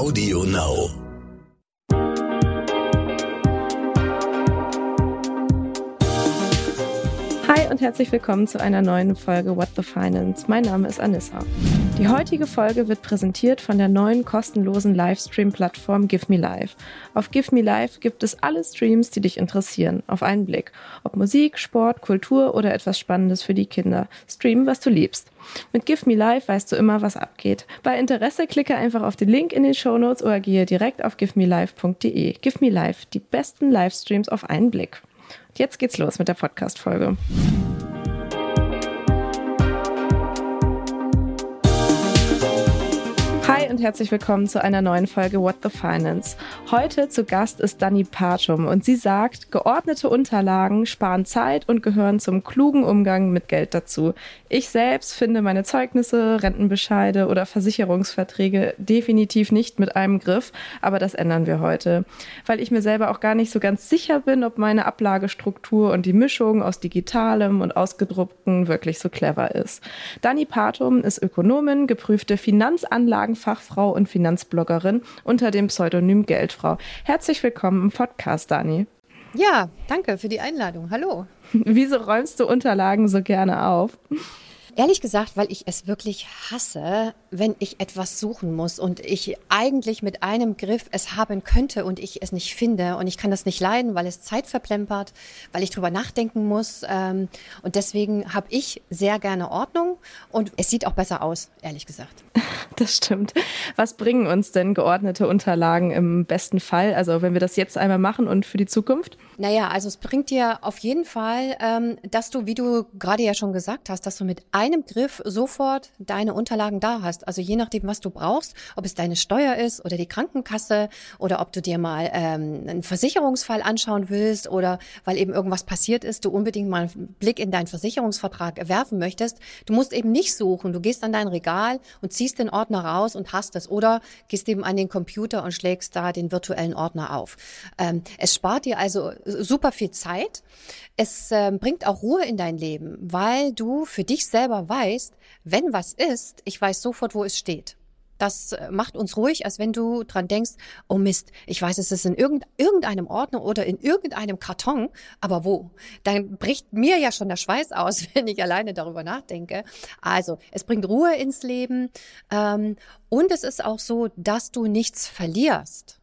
Audio Now. Und herzlich willkommen zu einer neuen Folge What the Finance. Mein Name ist Anissa. Die heutige Folge wird präsentiert von der neuen kostenlosen Livestream-Plattform Give Me Live. Auf Give Me Live gibt es alle Streams, die dich interessieren, auf einen Blick. Ob Musik, Sport, Kultur oder etwas Spannendes für die Kinder. Stream, was du liebst. Mit Give Me Live weißt du immer, was abgeht. Bei Interesse klicke einfach auf den Link in den Show Notes oder gehe direkt auf givemelive.de. Give Me Live, die besten Livestreams auf einen Blick. Jetzt geht's los mit der Podcast-Folge. Und herzlich willkommen zu einer neuen Folge What the Finance. Heute zu Gast ist Dani Partum und sie sagt, geordnete Unterlagen sparen Zeit und gehören zum klugen Umgang mit Geld dazu. Ich selbst finde meine Zeugnisse, Rentenbescheide oder Versicherungsverträge definitiv nicht mit einem Griff, aber das ändern wir heute, weil ich mir selber auch gar nicht so ganz sicher bin, ob meine Ablagestruktur und die Mischung aus digitalem und ausgedruckten wirklich so clever ist. Dani Partum ist Ökonomin, geprüfte Finanzanlagen Fachfrau und Finanzbloggerin unter dem Pseudonym Geldfrau. Herzlich willkommen im Podcast, Dani. Ja, danke für die Einladung. Hallo. Wieso räumst du Unterlagen so gerne auf? Ehrlich gesagt, weil ich es wirklich hasse, wenn ich etwas suchen muss und ich eigentlich mit einem Griff es haben könnte und ich es nicht finde und ich kann das nicht leiden, weil es Zeit verplempert, weil ich drüber nachdenken muss ähm, und deswegen habe ich sehr gerne Ordnung und es sieht auch besser aus, ehrlich gesagt. Das stimmt. Was bringen uns denn geordnete Unterlagen im besten Fall? Also wenn wir das jetzt einmal machen und für die Zukunft? Naja, also es bringt dir auf jeden Fall, ähm, dass du, wie du gerade ja schon gesagt hast, dass du mit einem Griff sofort deine Unterlagen da hast. Also je nachdem, was du brauchst, ob es deine Steuer ist oder die Krankenkasse oder ob du dir mal ähm, einen Versicherungsfall anschauen willst oder weil eben irgendwas passiert ist, du unbedingt mal einen Blick in deinen Versicherungsvertrag werfen möchtest. Du musst eben nicht suchen. Du gehst an dein Regal und ziehst den Ordner raus und hast es oder gehst eben an den Computer und schlägst da den virtuellen Ordner auf. Ähm, es spart dir also super viel Zeit. Es äh, bringt auch Ruhe in dein Leben, weil du für dich selber weißt, wenn was ist, ich weiß sofort, wo es steht. Das äh, macht uns ruhig, als wenn du dran denkst, oh Mist, ich weiß, es ist in irgendeinem Ordner oder in irgendeinem Karton, aber wo? Dann bricht mir ja schon der Schweiß aus, wenn ich alleine darüber nachdenke. Also, es bringt Ruhe ins Leben ähm, und es ist auch so, dass du nichts verlierst.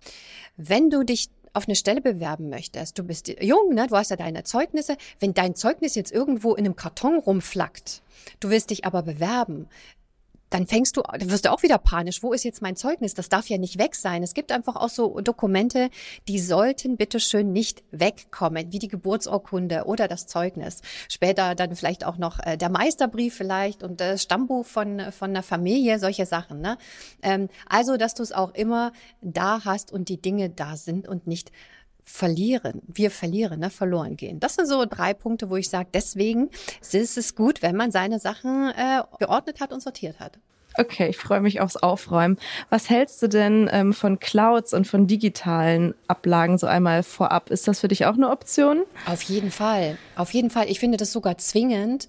Wenn du dich auf eine Stelle bewerben möchtest, du bist jung, ne, du hast ja deine Zeugnisse, wenn dein Zeugnis jetzt irgendwo in einem Karton rumflackt, du willst dich aber bewerben, dann fängst du, dann wirst du auch wieder panisch. Wo ist jetzt mein Zeugnis? Das darf ja nicht weg sein. Es gibt einfach auch so Dokumente, die sollten bitteschön nicht wegkommen, wie die Geburtsurkunde oder das Zeugnis. Später dann vielleicht auch noch äh, der Meisterbrief vielleicht und das Stammbuch von, von einer Familie, solche Sachen. Ne? Ähm, also, dass du es auch immer da hast und die Dinge da sind und nicht verlieren, wir verlieren, ne, verloren gehen. Das sind so drei Punkte, wo ich sage, deswegen ist es gut, wenn man seine Sachen äh, geordnet hat und sortiert hat. Okay, ich freue mich aufs Aufräumen. Was hältst du denn ähm, von Clouds und von digitalen Ablagen so einmal vorab? Ist das für dich auch eine Option? Auf jeden Fall. Auf jeden Fall. Ich finde das sogar zwingend.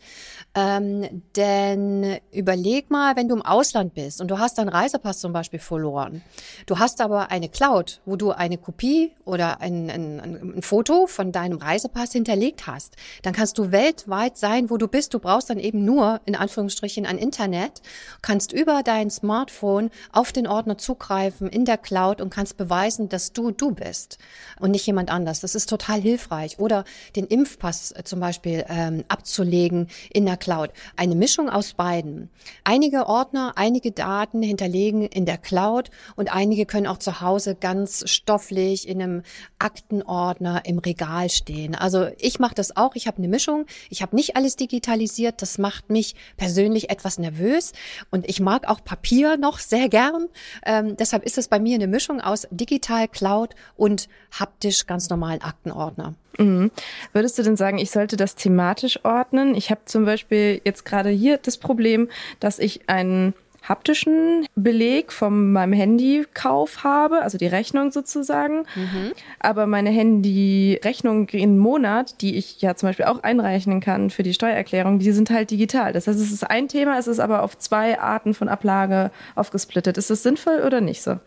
Ähm, denn überleg mal, wenn du im Ausland bist und du hast deinen Reisepass zum Beispiel verloren. Du hast aber eine Cloud, wo du eine Kopie oder ein, ein, ein Foto von deinem Reisepass hinterlegt hast. Dann kannst du weltweit sein, wo du bist. Du brauchst dann eben nur, in Anführungsstrichen, ein Internet, kannst über dein Smartphone auf den Ordner zugreifen in der Cloud und kannst beweisen, dass du du bist und nicht jemand anders. Das ist total hilfreich. Oder den Impfpass äh, zum Beispiel ähm, abzulegen in der Cloud. Eine Mischung aus beiden. Einige Ordner, einige Daten hinterlegen in der Cloud und einige können auch zu Hause ganz stofflich in einem Aktenordner im Regal stehen. Also ich mache das auch. Ich habe eine Mischung. Ich habe nicht alles digitalisiert. Das macht mich persönlich etwas nervös und ich mag auch Papier noch sehr gern. Ähm, deshalb ist es bei mir eine Mischung aus digital, Cloud und haptisch ganz normalen Aktenordner. Mhm. Würdest du denn sagen, ich sollte das thematisch ordnen? Ich habe zum Beispiel jetzt gerade hier das Problem, dass ich einen haptischen Beleg von meinem Handykauf habe, also die Rechnung sozusagen. Mhm. Aber meine Handy-Rechnung im Monat, die ich ja zum Beispiel auch einreichen kann für die Steuererklärung, die sind halt digital. Das heißt, es ist ein Thema, es ist aber auf zwei Arten von Ablage aufgesplittet. Ist das sinnvoll oder nicht so?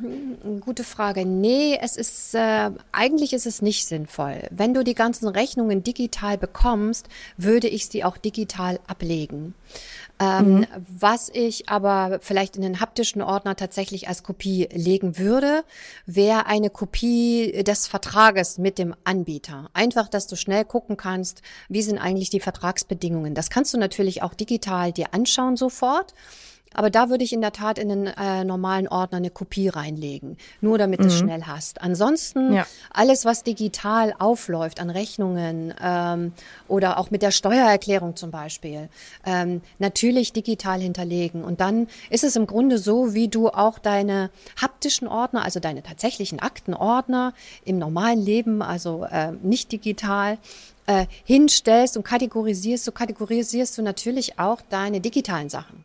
Hm, gute Frage. Nee, es ist äh, eigentlich ist es nicht sinnvoll. Wenn du die ganzen Rechnungen digital bekommst, würde ich sie auch digital ablegen. Ähm, mhm. Was ich aber vielleicht in den haptischen Ordner tatsächlich als Kopie legen würde, wäre eine Kopie des Vertrages mit dem Anbieter. Einfach, dass du schnell gucken kannst, wie sind eigentlich die Vertragsbedingungen. Das kannst du natürlich auch digital dir anschauen sofort. Aber da würde ich in der Tat in den äh, normalen Ordner eine Kopie reinlegen, nur damit mhm. du es schnell hast. Ansonsten ja. alles, was digital aufläuft an Rechnungen ähm, oder auch mit der Steuererklärung zum Beispiel, ähm, natürlich digital hinterlegen. Und dann ist es im Grunde so, wie du auch deine haptischen Ordner, also deine tatsächlichen Aktenordner im normalen Leben, also äh, nicht digital, äh, hinstellst und kategorisierst, so kategorisierst du natürlich auch deine digitalen Sachen.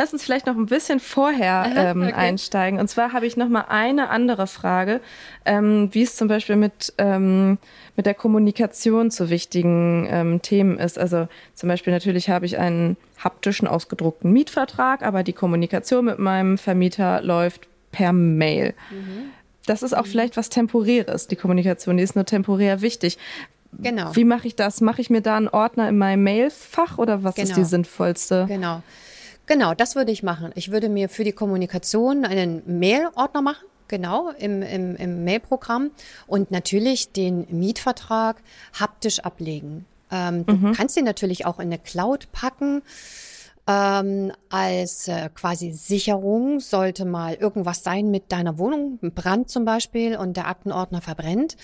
Lass uns vielleicht noch ein bisschen vorher ähm, okay. einsteigen. Und zwar habe ich noch mal eine andere Frage, ähm, wie es zum Beispiel mit, ähm, mit der Kommunikation zu wichtigen ähm, Themen ist. Also zum Beispiel natürlich habe ich einen haptischen ausgedruckten Mietvertrag, aber die Kommunikation mit meinem Vermieter läuft per Mail. Mhm. Das ist auch mhm. vielleicht was Temporäres. Die Kommunikation, die ist nur temporär wichtig. Genau. Wie mache ich das? Mache ich mir da einen Ordner in meinem Mailfach oder was genau. ist die genau. sinnvollste? Genau. Genau, das würde ich machen. Ich würde mir für die Kommunikation einen Mail-Ordner machen. Genau, im, im, im Mail-Programm und natürlich den Mietvertrag haptisch ablegen. Ähm, mhm. Du kannst den natürlich auch in eine Cloud packen ähm, als äh, quasi Sicherung sollte mal irgendwas sein mit deiner Wohnung, ein Brand zum Beispiel und der Aktenordner verbrennt.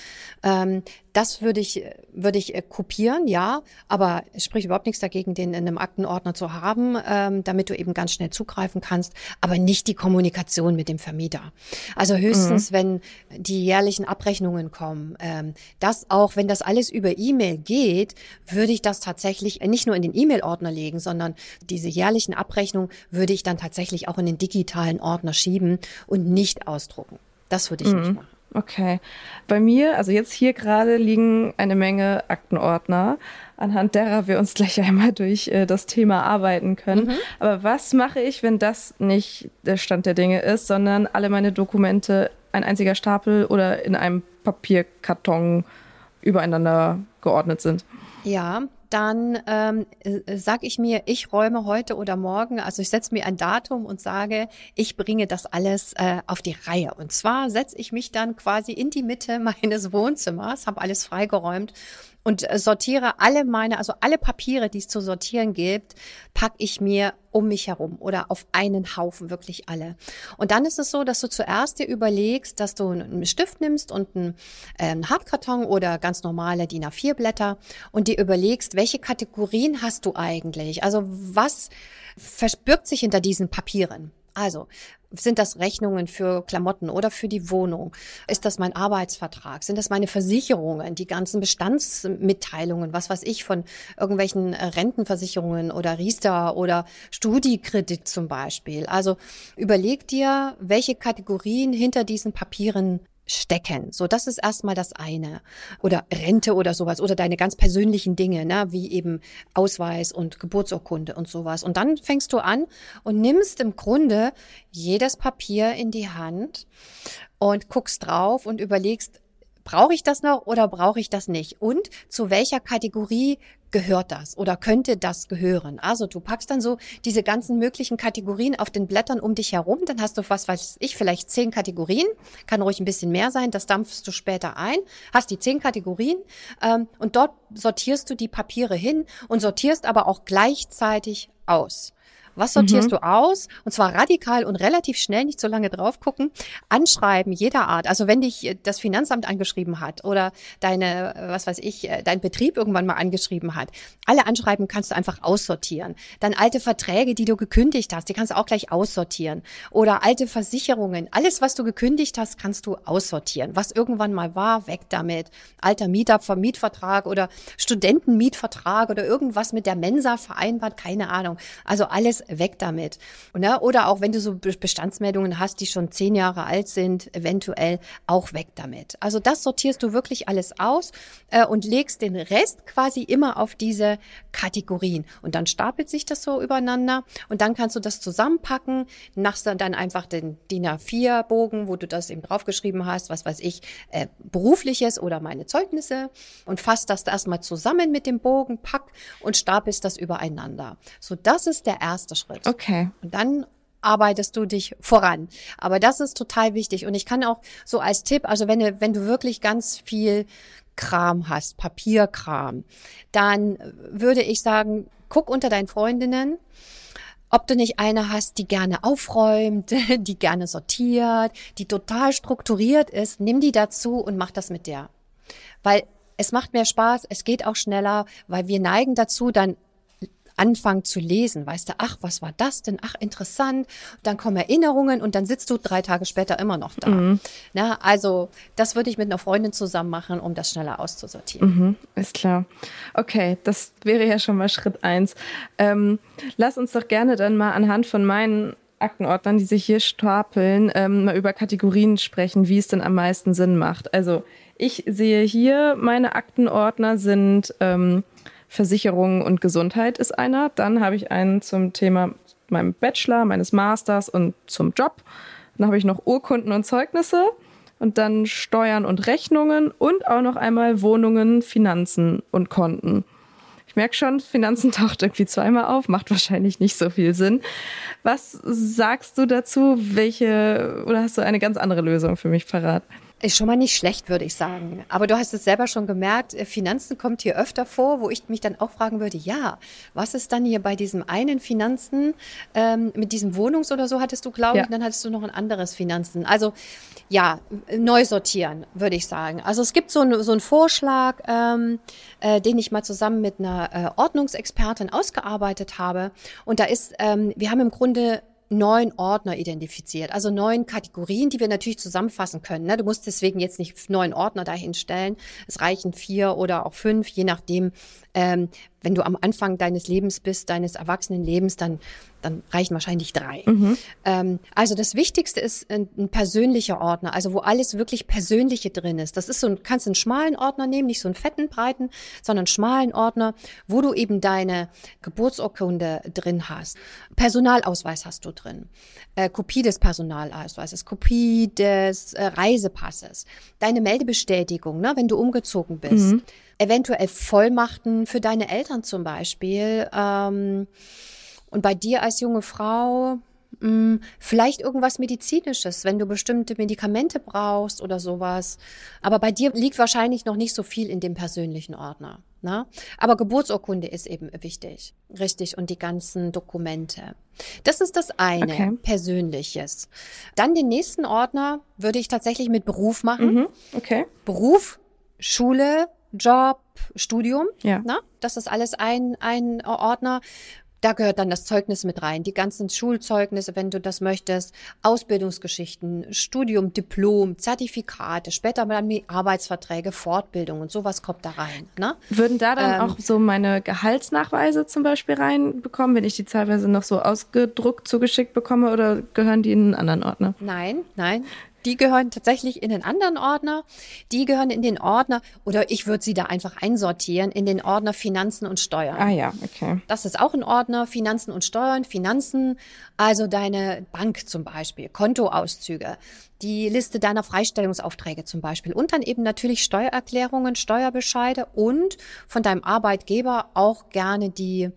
Ähm, das würde ich, würde ich äh, kopieren, ja, aber es spricht überhaupt nichts dagegen, den in einem Aktenordner zu haben, ähm, damit du eben ganz schnell zugreifen kannst, aber nicht die Kommunikation mit dem Vermieter. Also höchstens, mhm. wenn die jährlichen Abrechnungen kommen. Ähm, das auch, wenn das alles über E-Mail geht, würde ich das tatsächlich nicht nur in den E-Mail-Ordner legen, sondern diese jährlichen Abrechnungen würde ich dann tatsächlich auch in den digitalen Ordner schieben und nicht ausdrucken. Das würde ich mhm. nicht machen. Okay. Bei mir, also jetzt hier gerade liegen eine Menge Aktenordner, anhand derer wir uns gleich einmal durch äh, das Thema arbeiten können. Mhm. Aber was mache ich, wenn das nicht der Stand der Dinge ist, sondern alle meine Dokumente ein einziger Stapel oder in einem Papierkarton übereinander geordnet sind? Ja, dann ähm, äh, sage ich mir, ich räume heute oder morgen, also ich setze mir ein Datum und sage, ich bringe das alles äh, auf die Reihe. Und zwar setze ich mich dann quasi in die Mitte meines Wohnzimmers, habe alles freigeräumt und äh, sortiere alle meine, also alle Papiere, die es zu sortieren gibt, packe ich mir um mich herum oder auf einen Haufen, wirklich alle. Und dann ist es so, dass du zuerst dir überlegst, dass du einen Stift nimmst und einen, äh, einen Hartkarton oder ganz normale DIN A4 Blätter und dir überlegst, welche Kategorien hast du eigentlich? Also was verbirgt sich hinter diesen Papieren? Also, sind das Rechnungen für Klamotten oder für die Wohnung? Ist das mein Arbeitsvertrag? Sind das meine Versicherungen, die ganzen Bestandsmitteilungen, was weiß ich, von irgendwelchen Rentenversicherungen oder Riester oder Studiekredit zum Beispiel? Also überleg dir, welche Kategorien hinter diesen Papieren stecken. So, das ist erstmal das eine. Oder Rente oder sowas. Oder deine ganz persönlichen Dinge, ne? wie eben Ausweis und Geburtsurkunde und sowas. Und dann fängst du an und nimmst im Grunde jedes Papier in die Hand und guckst drauf und überlegst, brauche ich das noch oder brauche ich das nicht? Und zu welcher Kategorie gehört das oder könnte das gehören? Also du packst dann so diese ganzen möglichen Kategorien auf den Blättern um dich herum, dann hast du was weiß ich, vielleicht zehn Kategorien, kann ruhig ein bisschen mehr sein, das dampfst du später ein, hast die zehn Kategorien ähm, und dort sortierst du die Papiere hin und sortierst aber auch gleichzeitig aus. Was sortierst mhm. du aus? Und zwar radikal und relativ schnell, nicht so lange drauf gucken. Anschreiben jeder Art. Also wenn dich das Finanzamt angeschrieben hat oder deine, was weiß ich, dein Betrieb irgendwann mal angeschrieben hat. Alle Anschreiben kannst du einfach aussortieren. Dann alte Verträge, die du gekündigt hast, die kannst du auch gleich aussortieren. Oder alte Versicherungen. Alles, was du gekündigt hast, kannst du aussortieren. Was irgendwann mal war, weg damit. Alter Mieter, Mietvertrag oder Studentenmietvertrag oder irgendwas mit der Mensa vereinbart, keine Ahnung. Also alles weg damit. Ne? Oder auch wenn du so Bestandsmeldungen hast, die schon zehn Jahre alt sind, eventuell auch weg damit. Also das sortierst du wirklich alles aus äh, und legst den Rest quasi immer auf diese Kategorien. Und dann stapelt sich das so übereinander und dann kannst du das zusammenpacken, machst dann einfach den DIN A4-Bogen, wo du das eben draufgeschrieben hast, was weiß ich, äh, berufliches oder meine Zeugnisse und fasst das erstmal zusammen mit dem Bogen, pack und stapelst das übereinander. So, das ist der erste Schritt. Okay. Und dann arbeitest du dich voran. Aber das ist total wichtig. Und ich kann auch so als Tipp, also wenn du, wenn du wirklich ganz viel Kram hast, Papierkram, dann würde ich sagen, guck unter deinen Freundinnen, ob du nicht eine hast, die gerne aufräumt, die gerne sortiert, die total strukturiert ist, nimm die dazu und mach das mit der. Weil es macht mehr Spaß, es geht auch schneller, weil wir neigen dazu, dann anfangen zu lesen, weißt du, ach, was war das denn? Ach, interessant. Dann kommen Erinnerungen und dann sitzt du drei Tage später immer noch da. Mhm. Na, also das würde ich mit einer Freundin zusammen machen, um das schneller auszusortieren. Mhm, ist klar. Okay, das wäre ja schon mal Schritt eins. Ähm, lass uns doch gerne dann mal anhand von meinen Aktenordnern, die sich hier stapeln, ähm, mal über Kategorien sprechen, wie es denn am meisten Sinn macht. Also ich sehe hier, meine Aktenordner sind ähm, Versicherung und Gesundheit ist einer. Dann habe ich einen zum Thema meinem Bachelor, meines Masters und zum Job. Dann habe ich noch Urkunden und Zeugnisse und dann Steuern und Rechnungen und auch noch einmal Wohnungen, Finanzen und Konten. Ich merke schon, Finanzen taucht irgendwie zweimal auf, macht wahrscheinlich nicht so viel Sinn. Was sagst du dazu? Welche, oder hast du eine ganz andere Lösung für mich parat? Ist schon mal nicht schlecht, würde ich sagen. Aber du hast es selber schon gemerkt, äh, Finanzen kommt hier öfter vor, wo ich mich dann auch fragen würde, ja, was ist dann hier bei diesem einen Finanzen, ähm, mit diesem Wohnungs- oder so hattest du, glaube ich, ja. und dann hattest du noch ein anderes Finanzen. Also ja, neu sortieren, würde ich sagen. Also es gibt so, ein, so einen Vorschlag, ähm, äh, den ich mal zusammen mit einer äh, Ordnungsexpertin ausgearbeitet habe. Und da ist, ähm, wir haben im Grunde neun Ordner identifiziert, also neun Kategorien, die wir natürlich zusammenfassen können. Ne? Du musst deswegen jetzt nicht neun Ordner dahin stellen. Es reichen vier oder auch fünf, je nachdem, ähm, wenn du am Anfang deines Lebens bist, deines Erwachsenenlebens, dann, dann reichen wahrscheinlich drei. Mhm. Ähm, also das Wichtigste ist ein, ein, persönlicher Ordner, also wo alles wirklich Persönliche drin ist. Das ist so ein, kannst einen schmalen Ordner nehmen, nicht so einen fetten, breiten, sondern einen schmalen Ordner, wo du eben deine Geburtsurkunde drin hast. Personalausweis hast du drin, äh, Kopie des Personalausweises, Kopie des äh, Reisepasses, deine Meldebestätigung, ne, wenn du umgezogen bist. Mhm eventuell Vollmachten für deine Eltern zum Beispiel. Ähm, und bei dir als junge Frau mh, hm, vielleicht irgendwas Medizinisches, wenn du bestimmte Medikamente brauchst oder sowas. Aber bei dir liegt wahrscheinlich noch nicht so viel in dem persönlichen Ordner. Ne? Aber Geburtsurkunde ist eben wichtig. Richtig. Und die ganzen Dokumente. Das ist das eine, okay. Persönliches. Dann den nächsten Ordner würde ich tatsächlich mit Beruf machen. Mhm. Okay. Beruf, Schule, Job, Studium. Ja. Na, das ist alles ein, ein Ordner. Da gehört dann das Zeugnis mit rein, die ganzen Schulzeugnisse, wenn du das möchtest, Ausbildungsgeschichten, Studium, Diplom, Zertifikate, später dann die Arbeitsverträge, Fortbildung und sowas kommt da rein. Ne? Würden da dann ähm, auch so meine Gehaltsnachweise zum Beispiel reinbekommen, wenn ich die teilweise noch so ausgedruckt zugeschickt bekomme oder gehören die in einen anderen Ordner? Nein, nein. Die gehören tatsächlich in den anderen Ordner. Die gehören in den Ordner, oder ich würde sie da einfach einsortieren, in den Ordner Finanzen und Steuern. Ah ja, okay. Das ist auch ein Ordner, Finanzen und Steuern. Finanzen, also deine Bank zum Beispiel, Kontoauszüge, die Liste deiner Freistellungsaufträge zum Beispiel und dann eben natürlich Steuererklärungen, Steuerbescheide und von deinem Arbeitgeber auch gerne die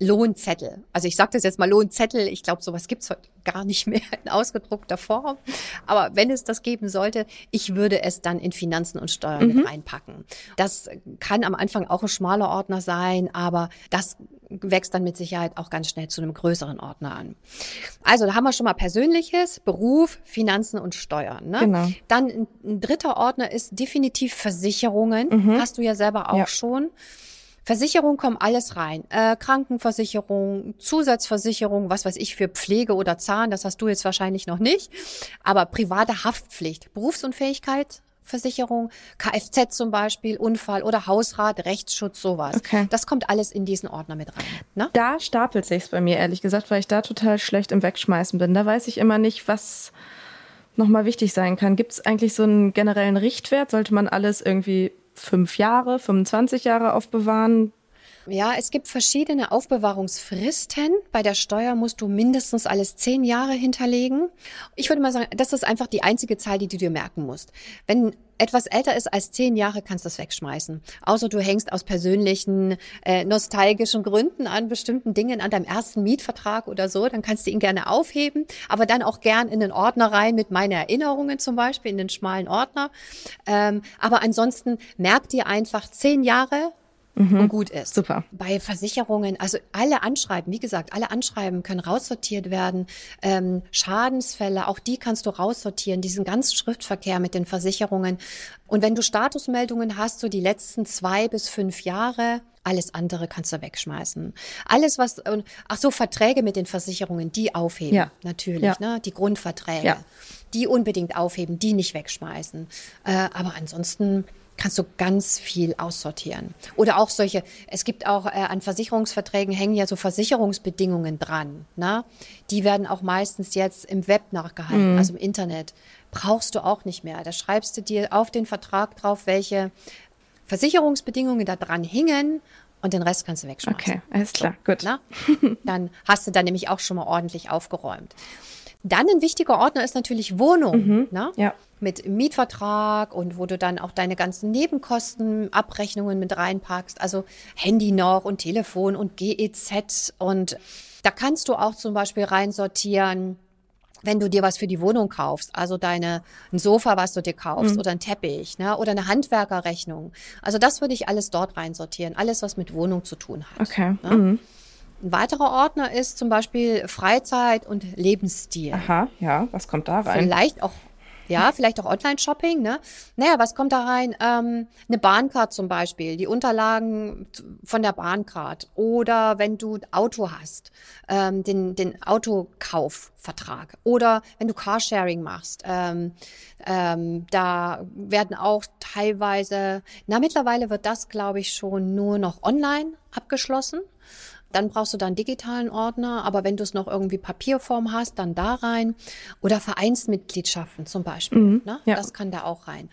Lohnzettel. Also ich sage das jetzt mal Lohnzettel. Ich glaube, sowas gibt's heute gar nicht mehr in ausgedruckter Form. Aber wenn es das geben sollte, ich würde es dann in Finanzen und Steuern mhm. mit reinpacken. Das kann am Anfang auch ein schmaler Ordner sein, aber das wächst dann mit Sicherheit auch ganz schnell zu einem größeren Ordner an. Also da haben wir schon mal Persönliches, Beruf, Finanzen und Steuern. Ne? Genau. Dann ein, dritter Ordner ist definitiv Versicherungen. Mhm. Hast du ja selber auch ja. schon. Versicherung kommt alles rein. Äh, Krankenversicherung, Zusatzversicherung, was weiß ich für Pflege oder Zahn, das hast du jetzt wahrscheinlich noch nicht. Aber private Haftpflicht, Berufsunfähigkeit, Versicherung, Kfz zum Beispiel, Unfall oder Hausrat, Rechtsschutz, sowas. Okay. Das kommt alles in diesen Ordner mit rein. Ne? Da stapelt sich's bei mir, ehrlich gesagt, weil ich da total schlecht im Wegschmeißen bin. Da weiß ich immer nicht, was nochmal wichtig sein kann. Gibt es eigentlich so einen generellen Richtwert? Sollte man alles irgendwie fünf Jahre, 25 Jahre aufbewahren? Ja, es gibt verschiedene Aufbewahrungsfristen. Bei der Steuer musst du mindestens alles zehn Jahre hinterlegen. Ich würde mal sagen, das ist einfach die einzige Zahl, die du dir merken musst. Wenn etwas älter ist als zehn Jahre, kannst du es wegschmeißen. Außer du hängst aus persönlichen, äh, nostalgischen Gründen an bestimmten Dingen, an deinem ersten Mietvertrag oder so, dann kannst du ihn gerne aufheben, aber dann auch gern in den Ordner rein mit meinen Erinnerungen zum Beispiel, in den schmalen Ordner. Ähm, aber ansonsten merk dir einfach zehn Jahre mhm. und gut ist. Super. Bei Versicherungen, also alle Anschreiben, wie gesagt, alle Anschreiben können raussortiert werden. Ähm, Schadensfälle, auch die kannst du raussortieren, diesen ganzen Schriftverkehr mit den Versicherungen. Und wenn du Statusmeldungen hast, so die letzten zwei bis fünf Jahre, alles andere kannst du wegschmeißen. Alles, was, ach so, Verträge mit den Versicherungen, die aufheben. Ja. Natürlich, ja. ne? Die Grundverträge. Ja. Die unbedingt aufheben, die nicht wegschmeißen. Äh, aber ansonsten, kannst du ganz viel aussortieren. Oder auch solche, es gibt auch äh, an Versicherungsverträgen hängen ja so Versicherungsbedingungen dran. Ne? Die werden auch meistens jetzt im Web nachgehalten, mhm. also im Internet. Brauchst du auch nicht mehr. Da schreibst du dir auf den Vertrag drauf, welche Versicherungsbedingungen da dran hingen und den Rest kannst du wegschmeißen. Okay, alles klar, gut. Na? Dann hast du da nämlich auch schon mal ordentlich aufgeräumt. Dann ein wichtiger Ordner ist natürlich Wohnung. Mhm, ne? Ja. Mit Mietvertrag und wo du dann auch deine ganzen Nebenkosten, Abrechnungen mit reinpackst. Also Handy noch und Telefon und GEZ. Und da kannst du auch zum Beispiel reinsortieren, wenn du dir was für die Wohnung kaufst, also deine ein Sofa, was du dir kaufst, mhm. oder ein Teppich, ne, oder eine Handwerkerrechnung. Also das würde ich alles dort reinsortieren, alles was mit Wohnung zu tun hat. Okay. Ne? Mhm. Ein weiterer Ordner ist zum Beispiel Freizeit und Lebensstil. Aha, ja, was kommt da rein? Vielleicht auch ja, vielleicht auch Online-Shopping, ne? Naja, was kommt da rein? Ähm, eine Bahncard zum Beispiel, die Unterlagen von der Bahncard. Oder wenn du Auto hast, ähm, den, den Autokaufvertrag. Oder wenn du Carsharing machst, ähm, ähm, da werden auch teilweise, na, mittlerweile wird das, glaube ich, schon nur noch online abgeschlossen. Dann brauchst du da einen digitalen Ordner, aber wenn du es noch irgendwie Papierform hast, dann da rein. Oder Vereinsmitgliedschaften zum Beispiel. Mhm, ne? ja. Das kann da auch rein.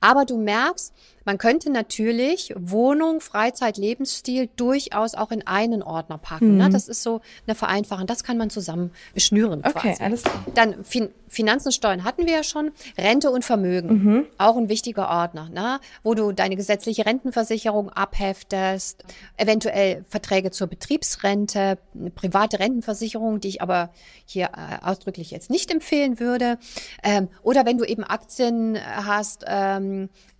Aber du merkst, man könnte natürlich Wohnung, Freizeit, Lebensstil durchaus auch in einen Ordner packen. Ne? Mhm. Ne? Das ist so eine Vereinfachung. Das kann man zusammen beschnüren. Okay, quasi. alles klar. Dann fin Finanzen, Steuern hatten wir ja schon. Rente und Vermögen. Mhm. Auch ein wichtiger Ordner, ne? wo du deine gesetzliche Rentenversicherung abheftest, eventuell Verträge zur Betriebsrente, eine private Rentenversicherung, die ich aber hier äh, ausdrücklich jetzt nicht empfehlen würde. Ähm, oder wenn du eben Aktien hast, ähm,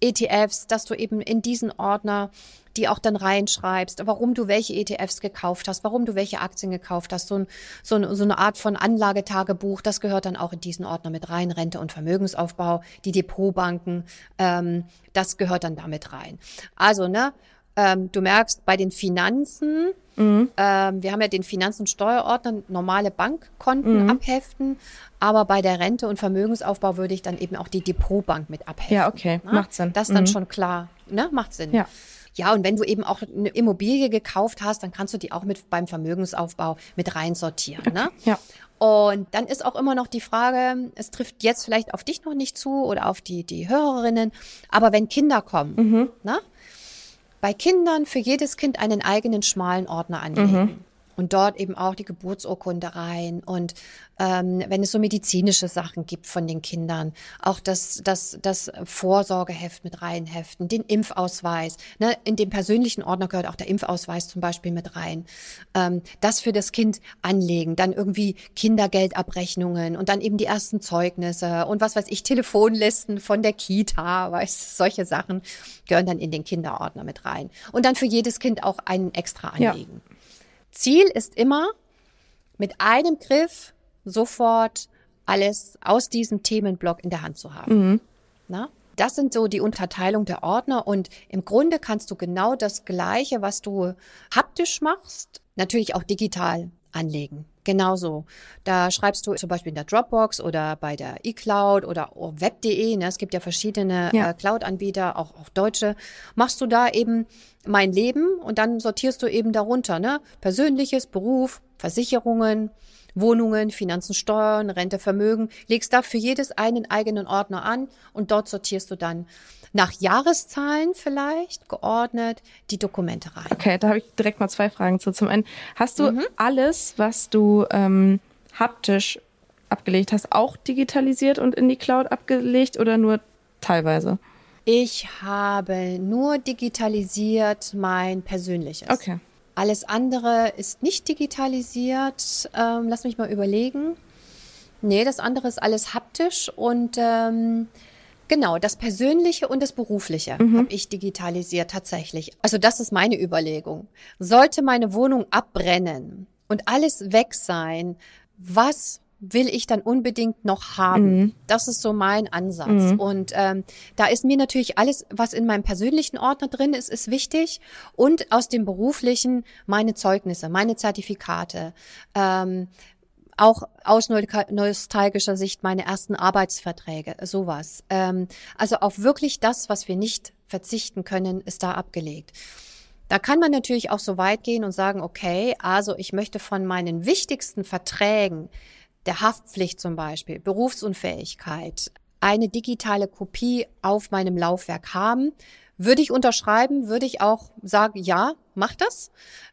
ETFs, dass du eben in diesen Ordner die auch dann reinschreibst, warum du welche ETFs gekauft hast, warum du welche Aktien gekauft hast, so, ein, so, ein, so eine Art von Anlagetagebuch, das gehört dann auch in diesen Ordner mit rein, Rente und Vermögensaufbau, die Depotbanken, ähm, das gehört dann damit rein. Also, ne, ähm, du merkst, bei den Finanzen, mhm. ähm, wir haben ja den Finanz- und Steuerordner, normale Bankkonten mhm. abheften, aber bei der Rente und Vermögensaufbau würde ich dann eben auch die Depotbank mit abheften. Ja, okay, ne? macht Sinn. Das dann mhm. schon klar, ne? Macht Sinn. Ja. Ja, und wenn du eben auch eine Immobilie gekauft hast, dann kannst du die auch mit beim Vermögensaufbau mit reinsortieren. Ne? Ja. Und dann ist auch immer noch die Frage, es trifft jetzt vielleicht auf dich noch nicht zu oder auf die, die Hörerinnen, aber wenn Kinder kommen, mhm. na, bei Kindern für jedes Kind einen eigenen schmalen Ordner anlegen. Mhm und dort eben auch die Geburtsurkunde rein und ähm, wenn es so medizinische Sachen gibt von den Kindern, auch das, das, das Vorsorgeheft mit reinheften, den Impfausweis. Ne? In dem persönlichen Ordner gehört auch der Impfausweis zum Beispiel mit rein. Ähm, das für das Kind anlegen, dann irgendwie Kindergeldabrechnungen und dann eben die ersten Zeugnisse und was weiß ich, Telefonlisten von der Kita, weißt solche Sachen gehören dann in den Kinderordner mit rein. Und dann für jedes Kind auch einen extra anlegen. Ja. Ziel ist immer, mit einem Griff sofort alles aus diesem Themenblock in der Hand zu haben. Mhm. Na? Das sind so die Unterteilung der Ordner und im Grunde kannst du genau das Gleiche, was du haptisch machst, natürlich auch digital anlegen. Genauso. Da schreibst du zum Beispiel in der Dropbox oder bei der eCloud oder web.de, ne, es gibt ja verschiedene ja. äh, Cloud-Anbieter, auch, auch deutsche, machst du da eben mein Leben und dann sortierst du eben darunter, ne? Persönliches, Beruf, Versicherungen, Wohnungen, Finanzen, Steuern, Rente, Vermögen, legst da für jedes einen eigenen Ordner an und dort sortierst du dann nach Jahreszahlen vielleicht geordnet die Dokumente rein. Okay, da habe ich direkt mal zwei Fragen zu. Zum einen, hast du mhm. alles, was du ähm, haptisch abgelegt hast, auch digitalisiert und in die Cloud abgelegt oder nur teilweise? Ich habe nur digitalisiert mein persönliches. Okay. Alles andere ist nicht digitalisiert. Ähm, lass mich mal überlegen. Nee, das andere ist alles haptisch und ähm, Genau, das Persönliche und das Berufliche mhm. habe ich digitalisiert tatsächlich. Also das ist meine Überlegung. Sollte meine Wohnung abbrennen und alles weg sein, was will ich dann unbedingt noch haben? Mhm. Das ist so mein Ansatz. Mhm. Und ähm, da ist mir natürlich alles, was in meinem persönlichen Ordner drin ist, ist wichtig. Und aus dem beruflichen meine Zeugnisse, meine Zertifikate. Ähm, auch aus nostalgischer Sicht meine ersten Arbeitsverträge, sowas. Ähm, also auf wirklich das, was wir nicht verzichten können, ist da abgelegt. Da kann man natürlich auch so weit gehen und sagen, okay, also ich möchte von meinen wichtigsten Verträgen, der Haftpflicht zum Beispiel, Berufsunfähigkeit, eine digitale Kopie auf meinem Laufwerk haben. Würde ich unterschreiben, würde ich auch sagen, ja, mach das.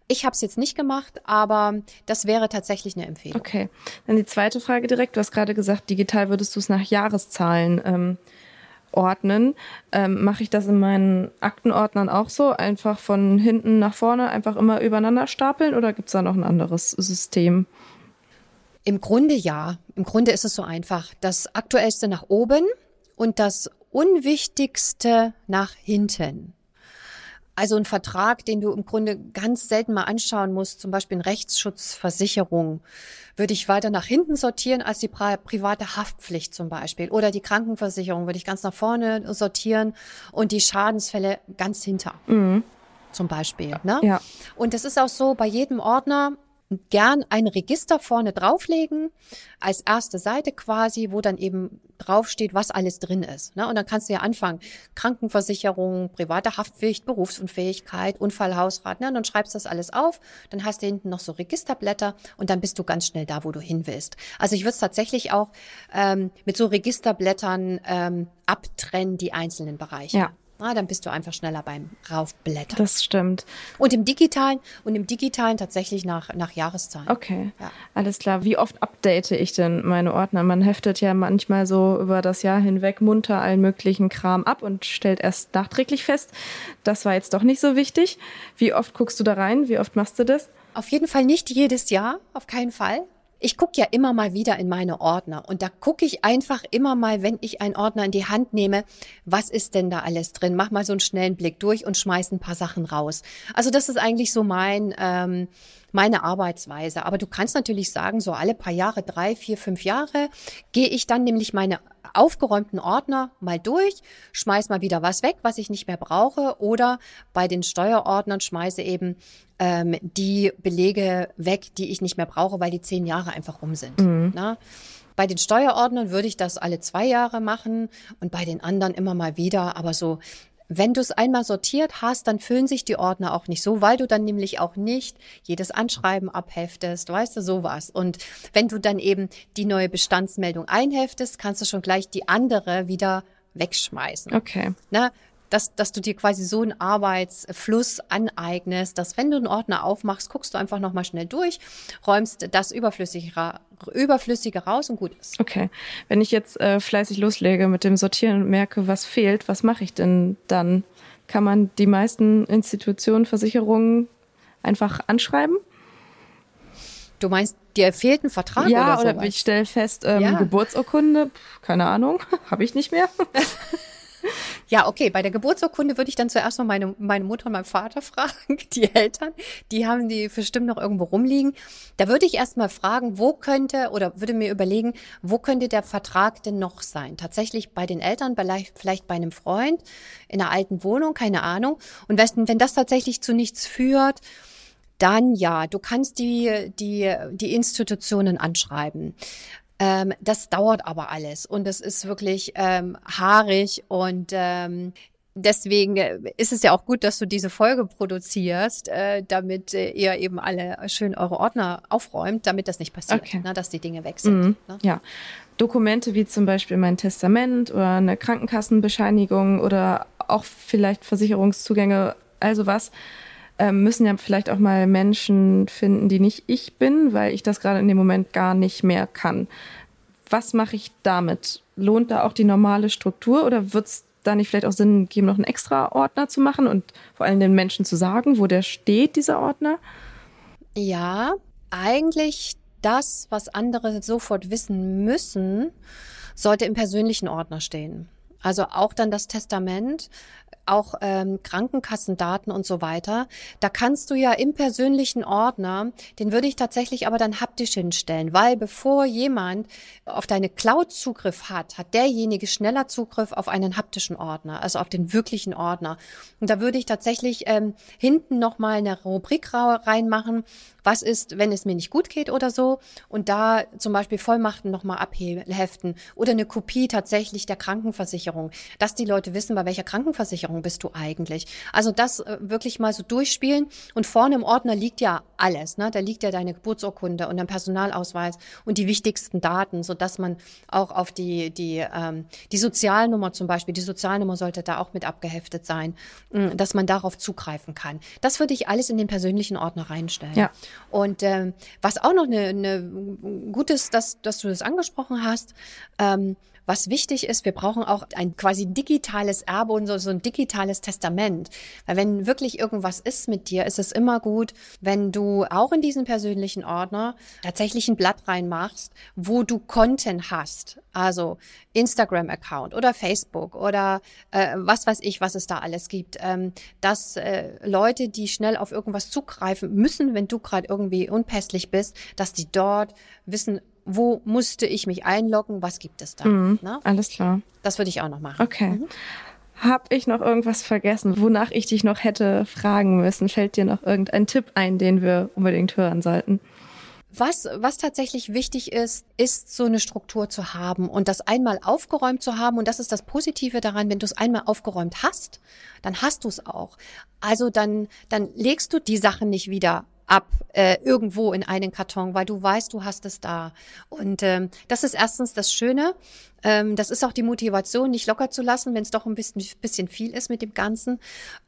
Ich habe es jetzt nicht gemacht, aber das wäre tatsächlich eine Empfehlung. Okay. Dann die zweite Frage direkt. Du hast gerade gesagt, digital würdest du es nach Jahreszahlen ähm, ordnen. Ähm, Mache ich das in meinen Aktenordnern auch so? Einfach von hinten nach vorne, einfach immer übereinander stapeln oder gibt es da noch ein anderes System? Im Grunde ja. Im Grunde ist es so einfach. Das Aktuellste nach oben und das Unwichtigste nach hinten. Also ein Vertrag, den du im Grunde ganz selten mal anschauen musst, zum Beispiel eine Rechtsschutzversicherung, würde ich weiter nach hinten sortieren als die private Haftpflicht zum Beispiel. Oder die Krankenversicherung würde ich ganz nach vorne sortieren und die Schadensfälle ganz hinter. Mhm. Zum Beispiel. Ne? Ja. Und das ist auch so bei jedem Ordner, gern ein Register vorne drauflegen, als erste Seite quasi, wo dann eben draufsteht, was alles drin ist. Ne? Und dann kannst du ja anfangen, Krankenversicherung, private Haftpflicht, Berufsunfähigkeit, Unfallhausrat, ne? und dann schreibst du das alles auf, dann hast du hinten noch so Registerblätter und dann bist du ganz schnell da, wo du hin willst. Also ich würde es tatsächlich auch ähm, mit so Registerblättern ähm, abtrennen, die einzelnen Bereiche. Ja. Ah, dann bist du einfach schneller beim Raufblättern. Das stimmt. Und im Digitalen und im Digitalen tatsächlich nach, nach Jahreszahlen. Okay. Ja. Alles klar. Wie oft update ich denn meine Ordner? Man heftet ja manchmal so über das Jahr hinweg munter allen möglichen Kram ab und stellt erst nachträglich fest, das war jetzt doch nicht so wichtig. Wie oft guckst du da rein? Wie oft machst du das? Auf jeden Fall nicht jedes Jahr, auf keinen Fall ich gucke ja immer mal wieder in meine Ordner und da gucke ich einfach immer mal, wenn ich einen Ordner in die Hand nehme, was ist denn da alles drin? Mach mal so einen schnellen Blick durch und schmeiß ein paar Sachen raus. Also das ist eigentlich so mein ähm, meine Arbeitsweise. Aber du kannst natürlich sagen, so alle paar Jahre, drei, vier, fünf Jahre, gehe ich dann nämlich meine aufgeräumten Ordner mal durch, schmeiß mal wieder was weg, was ich nicht mehr brauche, oder bei den Steuerordnern schmeiße eben ähm, die Belege weg, die ich nicht mehr brauche, weil die zehn Jahre einfach rum sind. Mhm. Na? Bei den Steuerordnern würde ich das alle zwei Jahre machen und bei den anderen immer mal wieder, aber so wenn du es einmal sortiert hast, dann füllen sich die Ordner auch nicht so, weil du dann nämlich auch nicht jedes Anschreiben abheftest, weißt du, sowas. Und wenn du dann eben die neue Bestandsmeldung einheftest, kannst du schon gleich die andere wieder wegschmeißen. Okay. Na, dass, dass du dir quasi so einen Arbeitsfluss aneignest, dass wenn du einen Ordner aufmachst, guckst du einfach nochmal schnell durch, räumst das Überflüssige, Überflüssige raus und gut ist. Okay. Wenn ich jetzt äh, fleißig loslege mit dem Sortieren und merke, was fehlt, was mache ich denn dann? Kann man die meisten Institutionen, Versicherungen einfach anschreiben? Du meinst, dir fehlt ein Vertrag ja, oder oder ich stelle fest, ähm, ja. Geburtsurkunde, keine Ahnung, habe ich nicht mehr. Ja, okay. Bei der Geburtsurkunde würde ich dann zuerst mal meine, meine Mutter und meinen Vater fragen, die Eltern. Die haben die bestimmt noch irgendwo rumliegen. Da würde ich erst mal fragen, wo könnte oder würde mir überlegen, wo könnte der Vertrag denn noch sein? Tatsächlich bei den Eltern, vielleicht, vielleicht bei einem Freund, in einer alten Wohnung, keine Ahnung. Und wenn, wenn das tatsächlich zu nichts führt, dann ja, du kannst die, die, die Institutionen anschreiben. Ähm, das dauert aber alles und es ist wirklich ähm, haarig und ähm, deswegen ist es ja auch gut, dass du diese Folge produzierst, äh, damit äh, ihr eben alle schön eure Ordner aufräumt, damit das nicht passiert, okay. ne, dass die Dinge weg sind. Mhm. Ne? Ja. Dokumente wie zum Beispiel mein Testament oder eine Krankenkassenbescheinigung oder auch vielleicht Versicherungszugänge, also was ähm, müssen ja vielleicht auch mal Menschen finden, die nicht ich bin, weil ich das gerade in dem Moment gar nicht mehr kann. Was mache ich damit? Lohnt da auch die normale Struktur oder wird es da nicht vielleicht auch Sinn geben, noch einen extra Ordner zu machen und vor allem den Menschen zu sagen, wo der steht, dieser Ordner? Ja, eigentlich das, was andere sofort wissen müssen, sollte im persönlichen Ordner stehen. Also auch dann das Testament, auch ähm, Krankenkassendaten und so weiter. Da kannst du ja im persönlichen Ordner, den würde ich tatsächlich aber dann haptisch hinstellen, weil bevor jemand auf deine Cloud Zugriff hat, hat derjenige schneller Zugriff auf einen haptischen Ordner, also auf den wirklichen Ordner. Und da würde ich tatsächlich ähm, hinten nochmal eine Rubrik reinmachen, was ist, wenn es mir nicht gut geht oder so. Und da zum Beispiel Vollmachten nochmal abheften oder eine Kopie tatsächlich der Krankenversicherung, dass die Leute wissen, bei welcher Krankenversicherung bist du eigentlich. Also das äh, wirklich mal so durchspielen. Und vorne im Ordner liegt ja alles. Ne? Da liegt ja deine Geburtsurkunde und dein Personalausweis und die wichtigsten Daten, so dass man auch auf die, die, ähm, die Sozialnummer zum Beispiel, die Sozialnummer sollte da auch mit abgeheftet sein, mm, dass man darauf zugreifen kann. Das würde ich alles in den persönlichen Ordner reinstellen. Ja. Und ähm, was auch noch eine, eine gutes, dass, dass du das angesprochen hast, ähm, was wichtig ist, wir brauchen auch ein quasi digitales Erbe und so, so ein digitales Testament. Weil wenn wirklich irgendwas ist mit dir, ist es immer gut, wenn du auch in diesen persönlichen Ordner tatsächlich ein Blatt reinmachst, wo du Content hast. Also Instagram-Account oder Facebook oder äh, was weiß ich, was es da alles gibt. Ähm, dass äh, Leute, die schnell auf irgendwas zugreifen müssen, wenn du gerade irgendwie unpässlich bist, dass die dort wissen, wo musste ich mich einloggen, was gibt es da. Mhm, ne? Alles klar. Das würde ich auch noch machen. Okay. Mhm. Hab ich noch irgendwas vergessen, wonach ich dich noch hätte fragen müssen? Fällt dir noch irgendein Tipp ein, den wir unbedingt hören sollten? Was, was tatsächlich wichtig ist, ist so eine Struktur zu haben und das einmal aufgeräumt zu haben. Und das ist das Positive daran, wenn du es einmal aufgeräumt hast, dann hast du es auch. Also dann, dann legst du die Sachen nicht wieder ab äh, irgendwo in einen Karton, weil du weißt, du hast es da. Und ähm, das ist erstens das Schöne. Ähm, das ist auch die Motivation, nicht locker zu lassen, wenn es doch ein bisschen, bisschen viel ist mit dem Ganzen.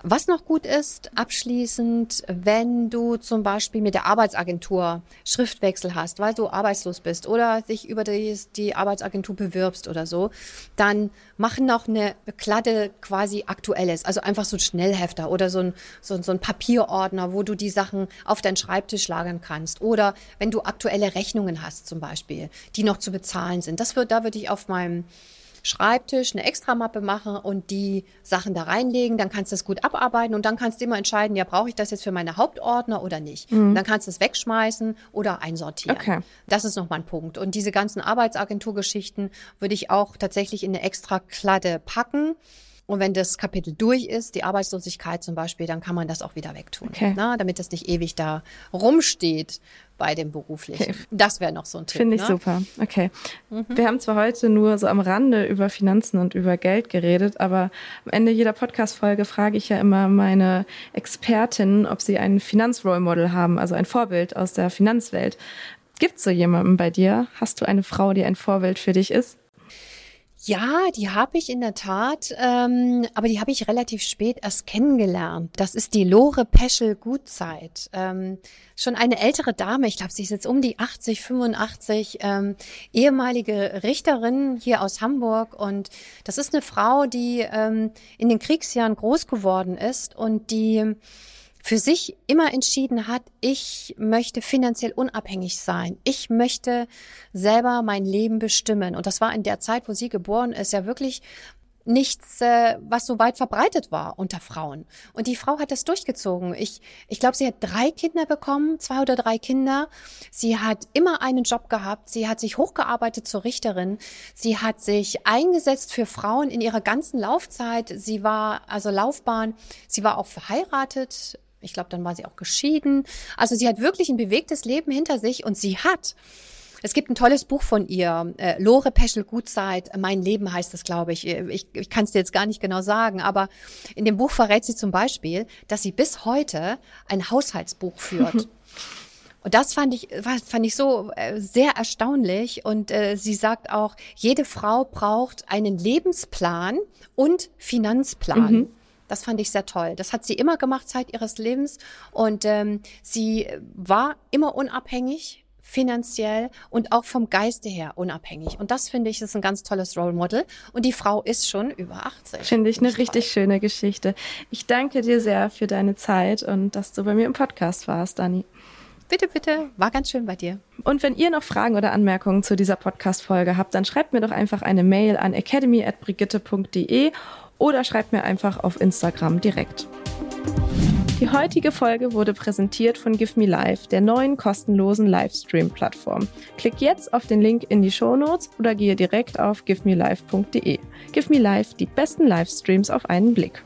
Was noch gut ist, abschließend, wenn du zum Beispiel mit der Arbeitsagentur Schriftwechsel hast, weil du arbeitslos bist oder dich über die, die Arbeitsagentur bewirbst oder so, dann machen noch eine Kladde quasi aktuelles, also einfach so ein Schnellhefter oder so ein, so, so ein Papierordner, wo du die Sachen auf deinen Schreibtisch lagern kannst. Oder wenn du aktuelle Rechnungen hast zum Beispiel, die noch zu bezahlen sind. Das wird, da würde ich auf meinem Schreibtisch eine Extramappe machen und die Sachen da reinlegen. Dann kannst du es gut abarbeiten und dann kannst du immer entscheiden, ja, brauche ich das jetzt für meine Hauptordner oder nicht. Mhm. Dann kannst du es wegschmeißen oder einsortieren. Okay. Das ist nochmal ein Punkt. Und diese ganzen Arbeitsagenturgeschichten würde ich auch tatsächlich in eine extra Kladde packen Und wenn das Kapitel durch ist, die Arbeitslosigkeit zum Beispiel, dann kann man das auch wieder wegtun, okay. na, damit das nicht ewig da rumsteht bei dem beruflichen. Okay. Das wäre noch so ein Tipp. Finde ich ne? super. Okay. Mhm. Wir haben zwar heute nur so am Rande über Finanzen und über Geld geredet, aber am Ende jeder Podcast-Folge frage ich ja immer meine Expertinnen, ob sie ein Finanzrollmodel haben, also ein Vorbild aus der Finanzwelt. Gibt es so jemanden bei dir? Hast du eine Frau, die ein Vorbild für dich ist? Ja, die habe ich in der Tat, ähm, aber die habe ich relativ spät erst kennengelernt. Das ist die Lore Peschel Gutzeit. Ähm, schon eine ältere Dame, ich glaube, sie ist jetzt um die 80, 85, ähm, ehemalige Richterin hier aus Hamburg. Und das ist eine Frau, die ähm, in den Kriegsjahren groß geworden ist und die für sich immer entschieden hat, ich möchte finanziell unabhängig sein. Ich möchte selber mein Leben bestimmen. Und das war in der Zeit, wo sie geboren ist, ja wirklich nichts, äh, was so weit verbreitet war unter Frauen. Und die Frau hat das durchgezogen. Ich, ich glaube, sie hat drei Kinder bekommen, zwei oder drei Kinder. Sie hat immer einen Job gehabt. Sie hat sich hochgearbeitet zur Richterin. Sie hat sich eingesetzt für Frauen in ihrer ganzen Laufzeit. Sie war also Laufbahn. Sie war auch verheiratet ich glaube, dann war sie auch geschieden. Also sie hat wirklich ein bewegtes Leben hinter sich und sie hat es gibt ein tolles Buch von ihr, äh, Lore Peschel Gutzeit, Mein Leben heißt es, glaube ich. Ich, ich kann es dir jetzt gar nicht genau sagen, aber in dem Buch verrät sie zum Beispiel, dass sie bis heute ein Haushaltsbuch führt. Und das fand ich, fand ich so äh, sehr erstaunlich. Und äh, sie sagt auch, jede Frau braucht einen Lebensplan und Finanzplan. Mhm. Das fand ich sehr toll. Das hat sie immer gemacht Zeit ihres Lebens und ähm, sie war immer unabhängig finanziell und auch vom Geiste her unabhängig. Und das finde ich ist ein ganz tolles Role Model. Und die Frau ist schon über 80. Finde ich eine richtig schöne Geschichte. Ich danke dir sehr für deine Zeit und dass du bei mir im Podcast warst, Dani. Bitte, bitte. War ganz schön bei dir. Und wenn ihr noch Fragen oder Anmerkungen zu dieser Podcast-Folge habt, dann schreibt mir doch einfach eine Mail an academy.brigitte.de oder schreibt mir einfach auf Instagram direkt. Die heutige Folge wurde präsentiert von Give Me Live, der neuen kostenlosen Livestream-Plattform. Klick jetzt auf den Link in die Shownotes oder gehe direkt auf givemelive.de. Give Me Live, die besten Livestreams auf einen Blick.